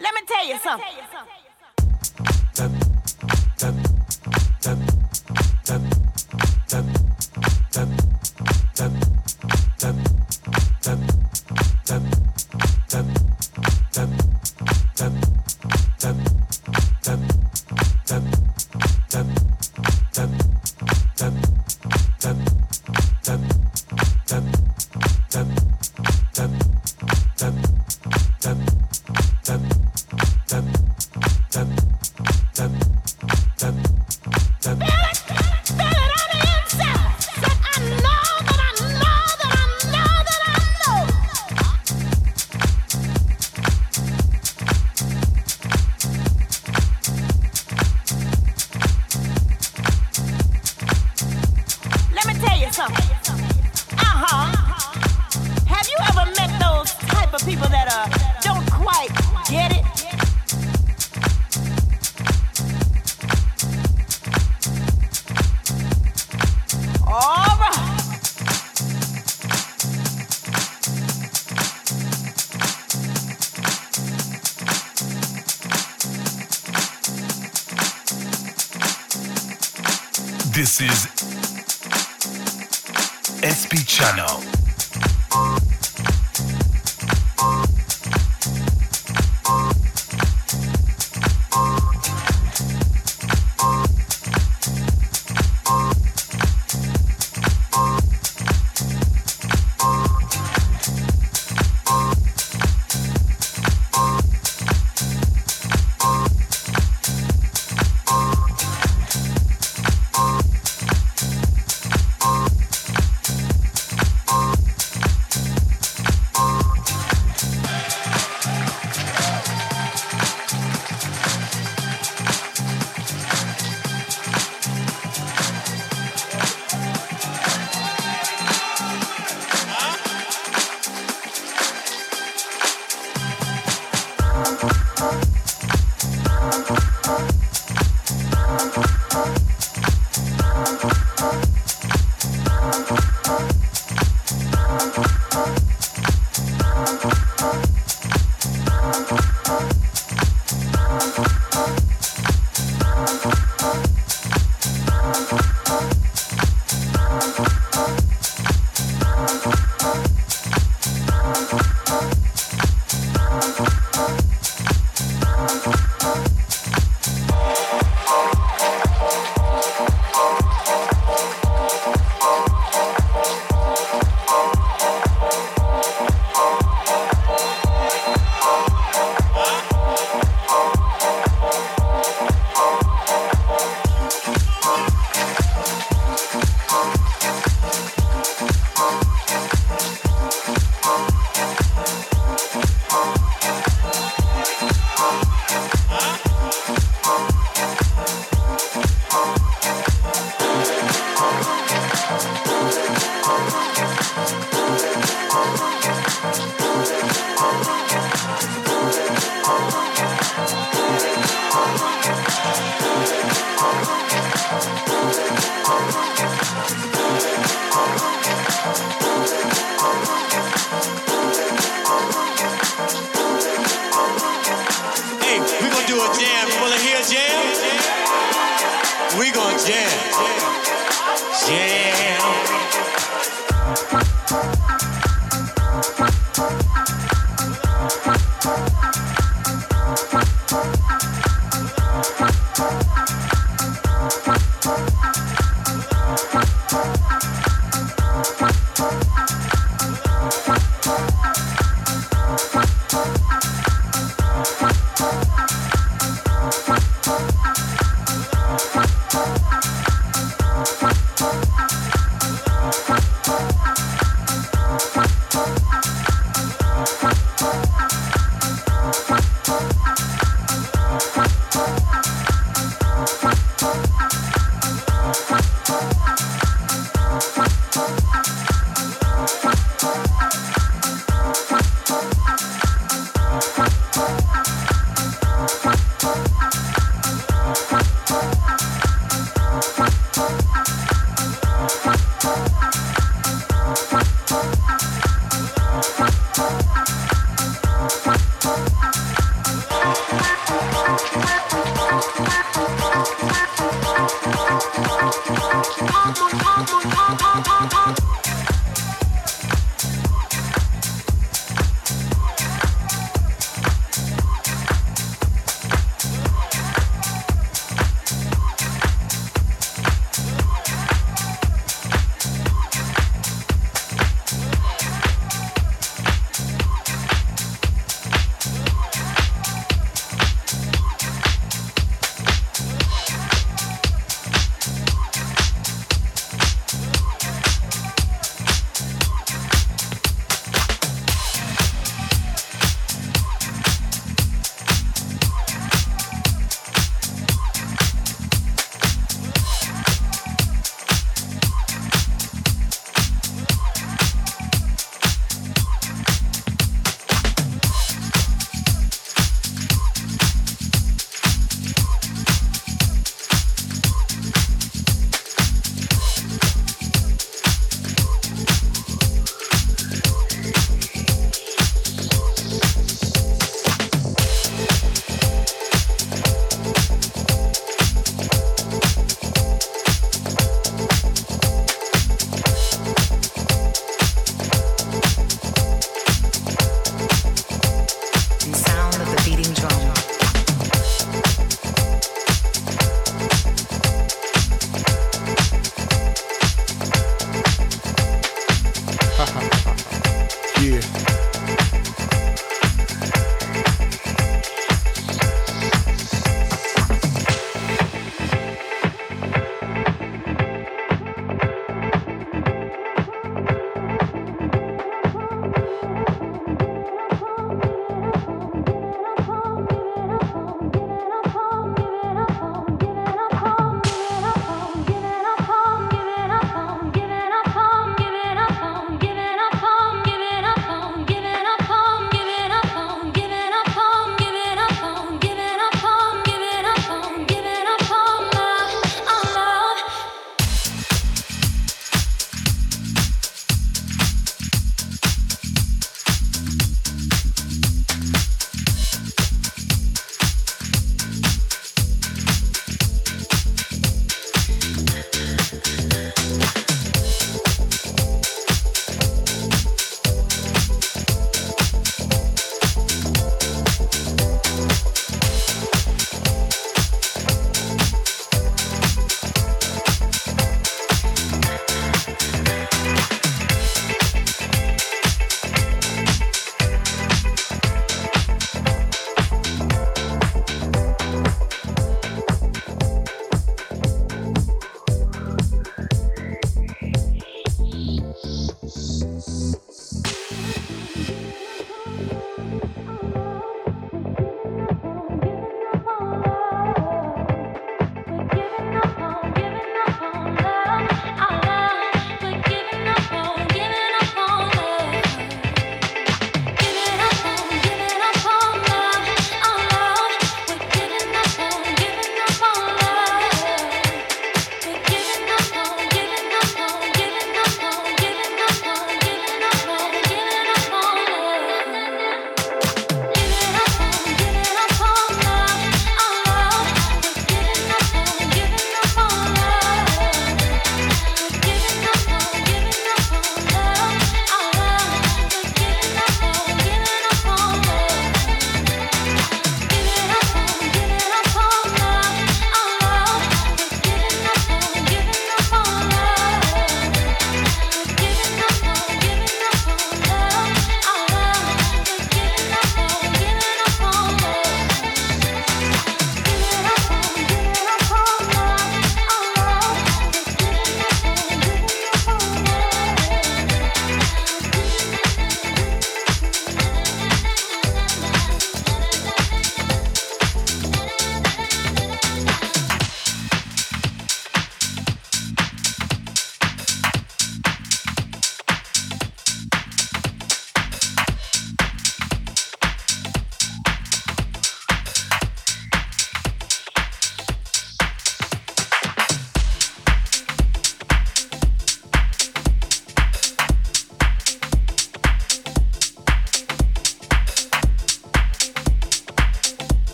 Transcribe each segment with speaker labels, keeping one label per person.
Speaker 1: Let me tell you something.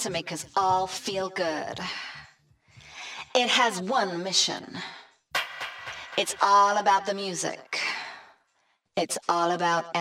Speaker 2: To make us all feel good. It has one mission. It's all about the music. It's all about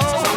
Speaker 3: know.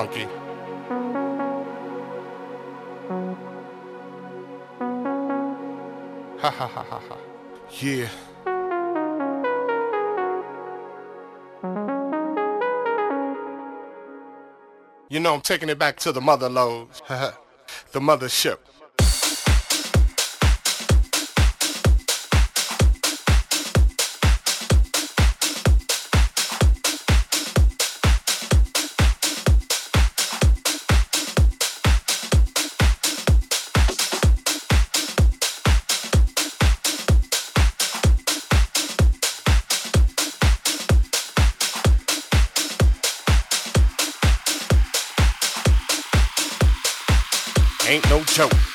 Speaker 3: Funky. Ha ha ha ha ha. Yeah. You know, I'm taking it back to the mother loads, the mothership. Ain't